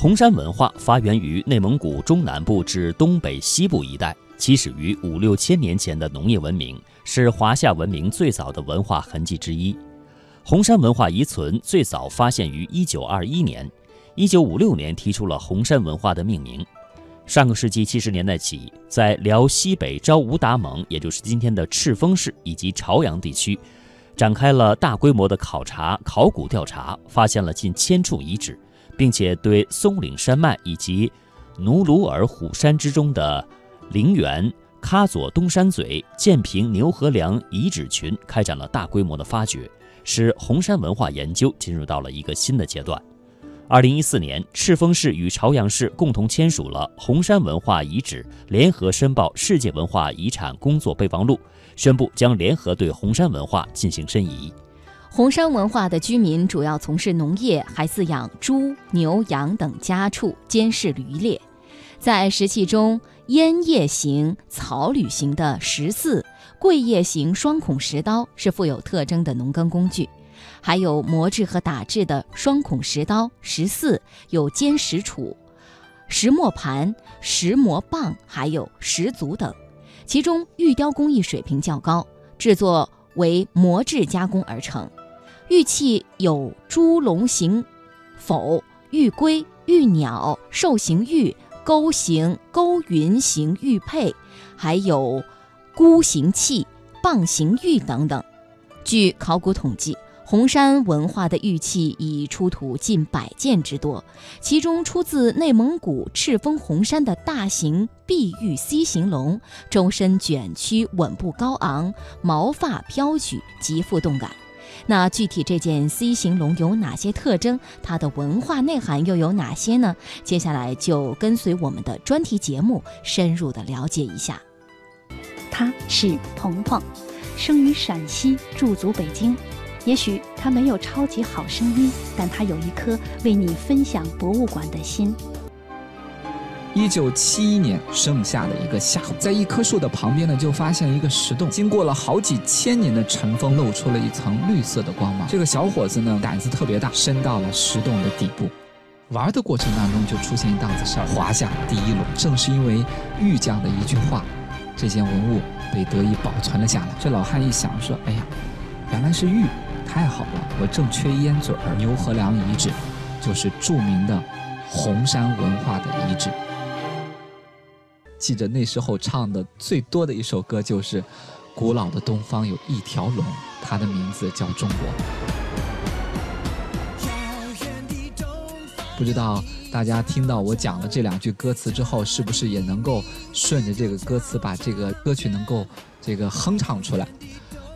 红山文化发源于内蒙古中南部至东北西部一带，起始于五六千年前的农业文明，是华夏文明最早的文化痕迹之一。红山文化遗存最早发现于一九二一年，一九五六年提出了红山文化的命名。上个世纪七十年代起，在辽西北昭吾达盟，也就是今天的赤峰市以及朝阳地区，展开了大规模的考察、考古调查，发现了近千处遗址。并且对松岭山脉以及努鲁尔虎山之中的陵园、喀左东山嘴、建平牛河梁遗址群开展了大规模的发掘，使红山文化研究进入到了一个新的阶段。二零一四年，赤峰市与朝阳市共同签署了红山文化遗址联合申报世界文化遗产工作备忘录，宣布将联合对红山文化进行申遗。红山文化的居民主要从事农业，还饲养猪、牛、羊等家畜，监视渔猎。在石器中，烟叶形、草履形的石耜、桂叶形双孔石刀是富有特征的农耕工具，还有磨制和打制的双孔石刀、石耜，有尖石杵、石磨盘、石磨棒，还有石足等。其中玉雕工艺水平较高，制作为磨制加工而成。玉器有猪龙形否、玉龟、玉鸟、兽形玉、钩形、钩云形玉佩，还有箍形器、棒形玉等等。据考古统计，红山文化的玉器已出土近百件之多，其中出自内蒙古赤峰红山的大型碧玉 C 形龙，周身卷曲，稳步高昂，毛发飘举，极富动感。那具体这件 C 型龙有哪些特征？它的文化内涵又有哪些呢？接下来就跟随我们的专题节目，深入的了解一下。他是鹏鹏，生于陕西，驻足北京。也许他没有超级好声音，但他有一颗为你分享博物馆的心。一九七一年盛夏的一个下午，在一棵树的旁边呢，就发现了一个石洞。经过了好几千年的尘封，露出了一层绿色的光芒。这个小伙子呢，胆子特别大，伸到了石洞的底部。玩的过程当中，就出现一档子事儿，华夏第一龙。正是因为玉匠的一句话，这件文物被得以保存了下来。这老汉一想说：“哎呀，原来是玉，太好了！我正缺烟嘴儿。牛河梁遗址，就是著名的红山文化的遗址。”记着那时候唱的最多的一首歌就是《古老的东方有一条龙》，它的名字叫中国。不知道大家听到我讲了这两句歌词之后，是不是也能够顺着这个歌词把这个歌曲能够这个哼唱出来？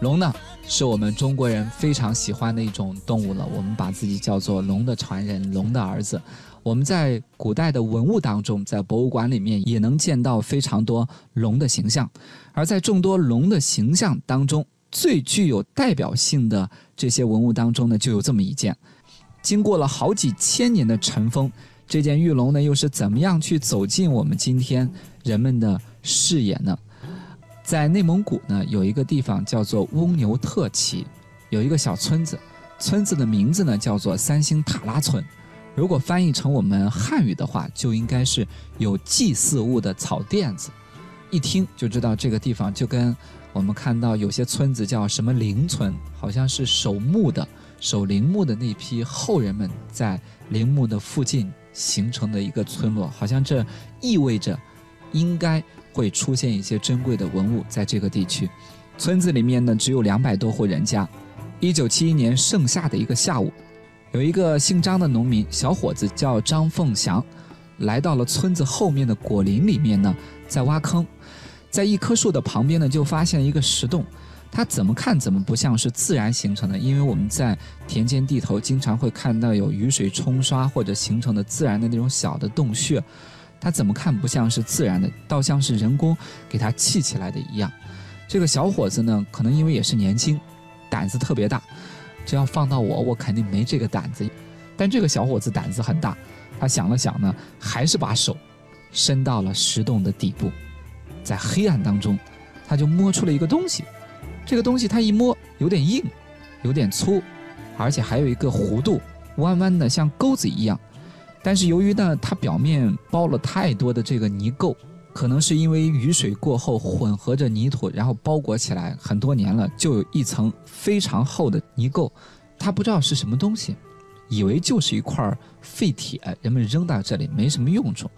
龙呢，是我们中国人非常喜欢的一种动物了，我们把自己叫做龙的传人，龙的儿子。我们在古代的文物当中，在博物馆里面也能见到非常多龙的形象，而在众多龙的形象当中，最具有代表性的这些文物当中呢，就有这么一件，经过了好几千年的尘封，这件玉龙呢，又是怎么样去走进我们今天人们的视野呢？在内蒙古呢，有一个地方叫做翁牛特旗，有一个小村子，村子的名字呢叫做三星塔拉村。如果翻译成我们汉语的话，就应该是有祭祀物的草甸子。一听就知道这个地方就跟我们看到有些村子叫什么陵村，好像是守墓的、守陵墓的那批后人们在陵墓的附近形成的一个村落，好像这意味着应该会出现一些珍贵的文物在这个地区。村子里面呢只有两百多户人家。一九七一年盛夏的一个下午。有一个姓张的农民小伙子叫张凤祥，来到了村子后面的果林里面呢，在挖坑，在一棵树的旁边呢，就发现一个石洞。他怎么看怎么不像是自然形成的，因为我们在田间地头经常会看到有雨水冲刷或者形成的自然的那种小的洞穴，他怎么看不像是自然的，倒像是人工给他砌起来的一样。这个小伙子呢，可能因为也是年轻，胆子特别大。这要放到我，我肯定没这个胆子。但这个小伙子胆子很大，他想了想呢，还是把手伸到了石洞的底部，在黑暗当中，他就摸出了一个东西。这个东西他一摸，有点硬，有点粗，而且还有一个弧度，弯弯的像钩子一样。但是由于呢，它表面包了太多的这个泥垢，可能是因为雨水过后混合着泥土，然后包裹起来很多年了，就有一层非常厚的泥垢。他不知道是什么东西，以为就是一块废铁，人们扔到这里没什么用处，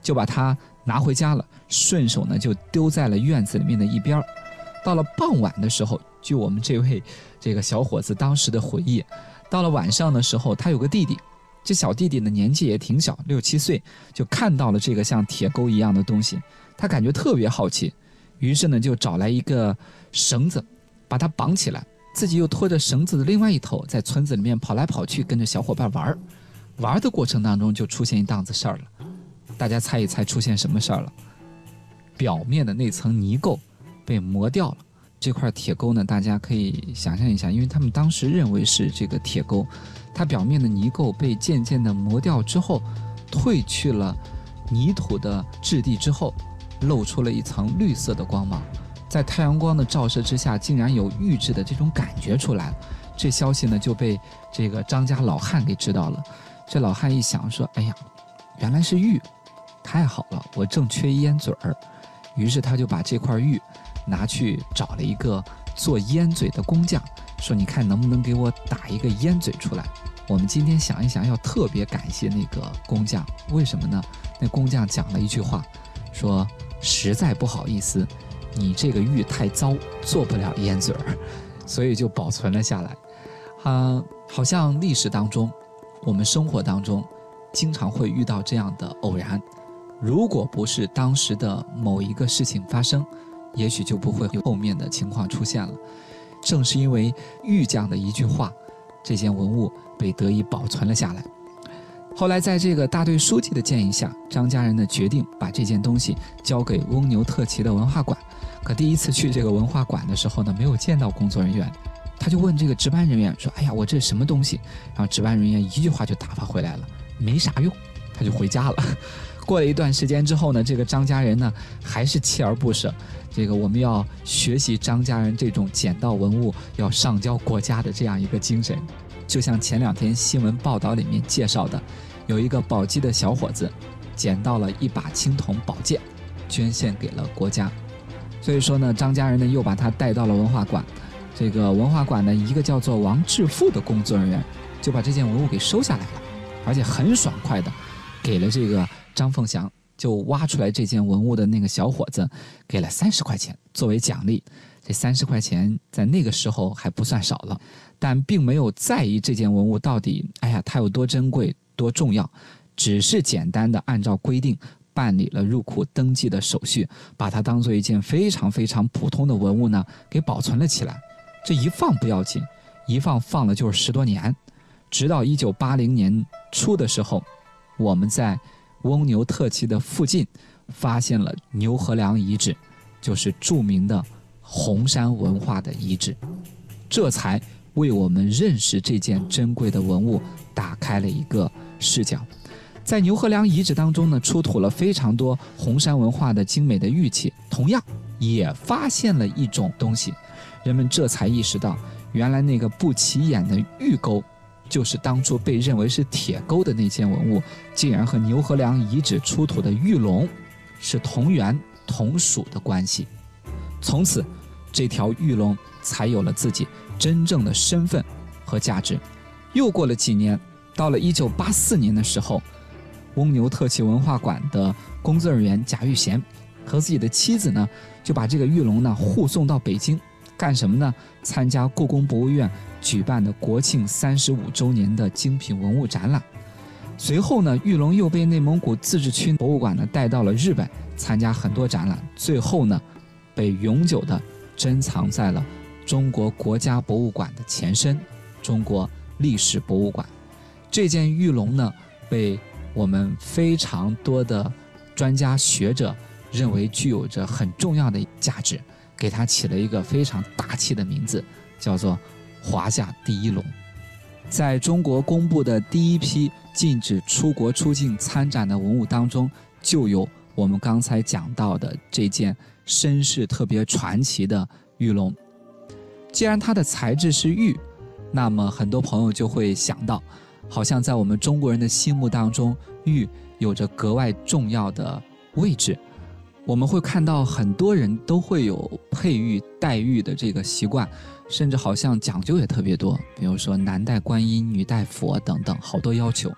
就把它拿回家了，顺手呢就丢在了院子里面的一边。到了傍晚的时候，据我们这位这个小伙子当时的回忆，到了晚上的时候，他有个弟弟。这小弟弟的年纪也挺小，六七岁，就看到了这个像铁钩一样的东西，他感觉特别好奇，于是呢就找来一个绳子，把它绑起来，自己又拖着绳子的另外一头，在村子里面跑来跑去，跟着小伙伴玩儿。玩的过程当中就出现一档子事儿了，大家猜一猜出现什么事儿了？表面的那层泥垢被磨掉了，这块铁钩呢，大家可以想象一下，因为他们当时认为是这个铁钩。它表面的泥垢被渐渐地磨掉之后，褪去了泥土的质地之后，露出了一层绿色的光芒，在太阳光的照射之下，竟然有玉质的这种感觉出来了。这消息呢就被这个张家老汉给知道了。这老汉一想说：“哎呀，原来是玉，太好了，我正缺烟嘴儿。”于是他就把这块玉拿去找了一个做烟嘴的工匠，说：“你看能不能给我打一个烟嘴出来？”我们今天想一想，要特别感谢那个工匠，为什么呢？那工匠讲了一句话，说实在不好意思，你这个玉太糟，做不了烟嘴儿，所以就保存了下来。啊，好像历史当中，我们生活当中，经常会遇到这样的偶然。如果不是当时的某一个事情发生，也许就不会有后面的情况出现了。正是因为玉匠的一句话。这件文物被得以保存了下来。后来，在这个大队书记的建议下，张家人呢决定把这件东西交给翁牛特旗的文化馆。可第一次去这个文化馆的时候呢，没有见到工作人员，他就问这个值班人员说：“哎呀，我这什么东西？”然后值班人员一句话就打发回来了，没啥用，他就回家了。过了一段时间之后呢，这个张家人呢还是锲而不舍。这个我们要学习张家人这种捡到文物要上交国家的这样一个精神。就像前两天新闻报道里面介绍的，有一个宝鸡的小伙子捡到了一把青铜宝剑，捐献给了国家。所以说呢，张家人呢又把他带到了文化馆。这个文化馆呢，一个叫做王致富的工作人员就把这件文物给收下来了，而且很爽快的给了这个。张凤祥就挖出来这件文物的那个小伙子，给了三十块钱作为奖励。这三十块钱在那个时候还不算少了，但并没有在意这件文物到底，哎呀，它有多珍贵、多重要，只是简单的按照规定办理了入库登记的手续，把它当做一件非常非常普通的文物呢，给保存了起来。这一放不要紧，一放放了就是十多年，直到一九八零年初的时候，我们在。翁牛特旗的附近，发现了牛河梁遗址，就是著名的红山文化的遗址，这才为我们认识这件珍贵的文物打开了一个视角。在牛河梁遗址当中呢，出土了非常多红山文化的精美的玉器，同样也发现了一种东西，人们这才意识到，原来那个不起眼的玉钩。就是当初被认为是铁钩的那件文物，竟然和牛河梁遗址出土的玉龙是同源同属的关系。从此，这条玉龙才有了自己真正的身份和价值。又过了几年，到了1984年的时候，翁牛特旗文化馆的工作人员贾玉贤和自己的妻子呢，就把这个玉龙呢护送到北京。干什么呢？参加故宫博物院举办的国庆三十五周年的精品文物展览。随后呢，玉龙又被内蒙古自治区博物馆呢带到了日本，参加很多展览。最后呢，被永久的珍藏在了中国国家博物馆的前身——中国历史博物馆。这件玉龙呢，被我们非常多的专家学者认为具有着很重要的价值。给它起了一个非常大气的名字，叫做“华夏第一龙”。在中国公布的第一批禁止出国出境参展的文物当中，就有我们刚才讲到的这件身世特别传奇的玉龙。既然它的材质是玉，那么很多朋友就会想到，好像在我们中国人的心目当中，玉有着格外重要的位置。我们会看到很多人都会有佩玉、戴玉的这个习惯，甚至好像讲究也特别多，比如说男戴观音、女戴佛等等，好多要求。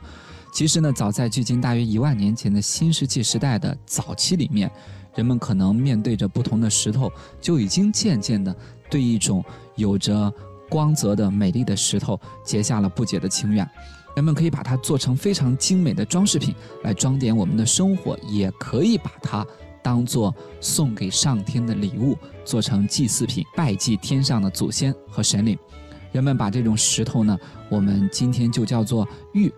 其实呢，早在距今大约一万年前的新石器时代的早期里面，人们可能面对着不同的石头，就已经渐渐的对一种有着光泽的美丽的石头结下了不解的情缘。人们可以把它做成非常精美的装饰品来装点我们的生活，也可以把它当做送给上天的礼物，做成祭祀品，拜祭天上的祖先和神灵。人们把这种石头呢，我们今天就叫做玉。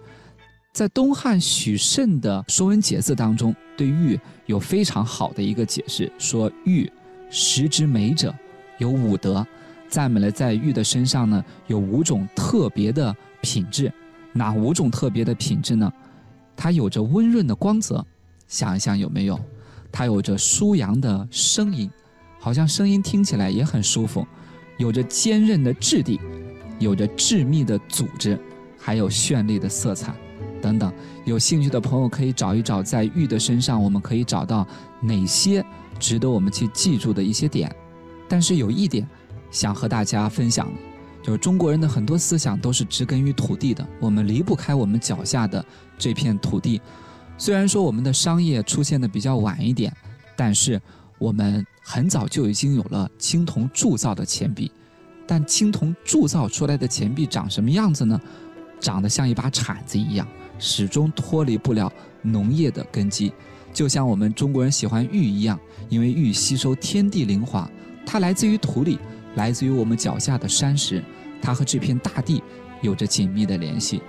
在东汉许慎的《说文解字》当中，对玉有非常好的一个解释，说玉石之美者有五德，赞美了在玉的身上呢有五种特别的品质。哪五种特别的品质呢？它有着温润的光泽，想一想有没有？它有着舒扬的声音，好像声音听起来也很舒服。有着坚韧的质地，有着致密的组织，还有绚丽的色彩。等等，有兴趣的朋友可以找一找，在玉的身上，我们可以找到哪些值得我们去记住的一些点。但是有一点想和大家分享的，就是中国人的很多思想都是植根于土地的，我们离不开我们脚下的这片土地。虽然说我们的商业出现的比较晚一点，但是我们很早就已经有了青铜铸造的钱币。但青铜铸造出来的钱币长什么样子呢？长得像一把铲子一样。始终脱离不了农业的根基，就像我们中国人喜欢玉一样，因为玉吸收天地灵华，它来自于土里，来自于我们脚下的山石，它和这片大地有着紧密的联系。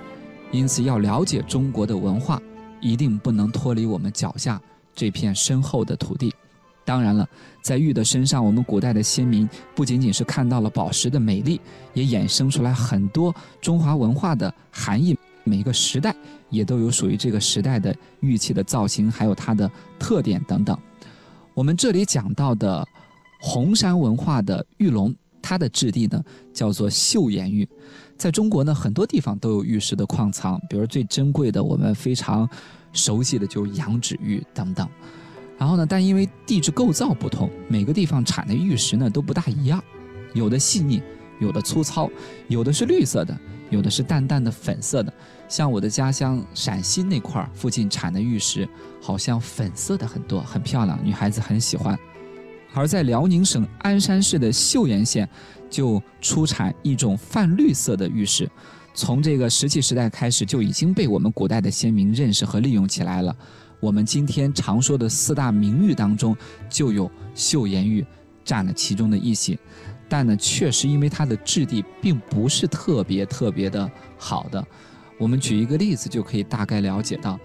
因此，要了解中国的文化，一定不能脱离我们脚下这片深厚的土地。当然了，在玉的身上，我们古代的先民不仅仅是看到了宝石的美丽，也衍生出来很多中华文化的含义。每一个时代也都有属于这个时代的玉器的造型，还有它的特点等等。我们这里讲到的红山文化的玉龙，它的质地呢叫做岫岩玉。在中国呢，很多地方都有玉石的矿藏，比如最珍贵的，我们非常熟悉的就是羊脂玉等等。然后呢，但因为地质构造不同，每个地方产的玉石呢都不大一样，有的细腻，有的粗糙，有的是绿色的。有的是淡淡的粉色的，像我的家乡陕西那块儿附近产的玉石，好像粉色的很多，很漂亮，女孩子很喜欢。而在辽宁省鞍山市的岫岩县，就出产一种泛绿色的玉石，从这个石器时代开始就已经被我们古代的先民认识和利用起来了。我们今天常说的四大名玉当中，就有岫岩玉占了其中的一席。但呢，确实因为它的质地并不是特别特别的好的，我们举一个例子就可以大概了解到。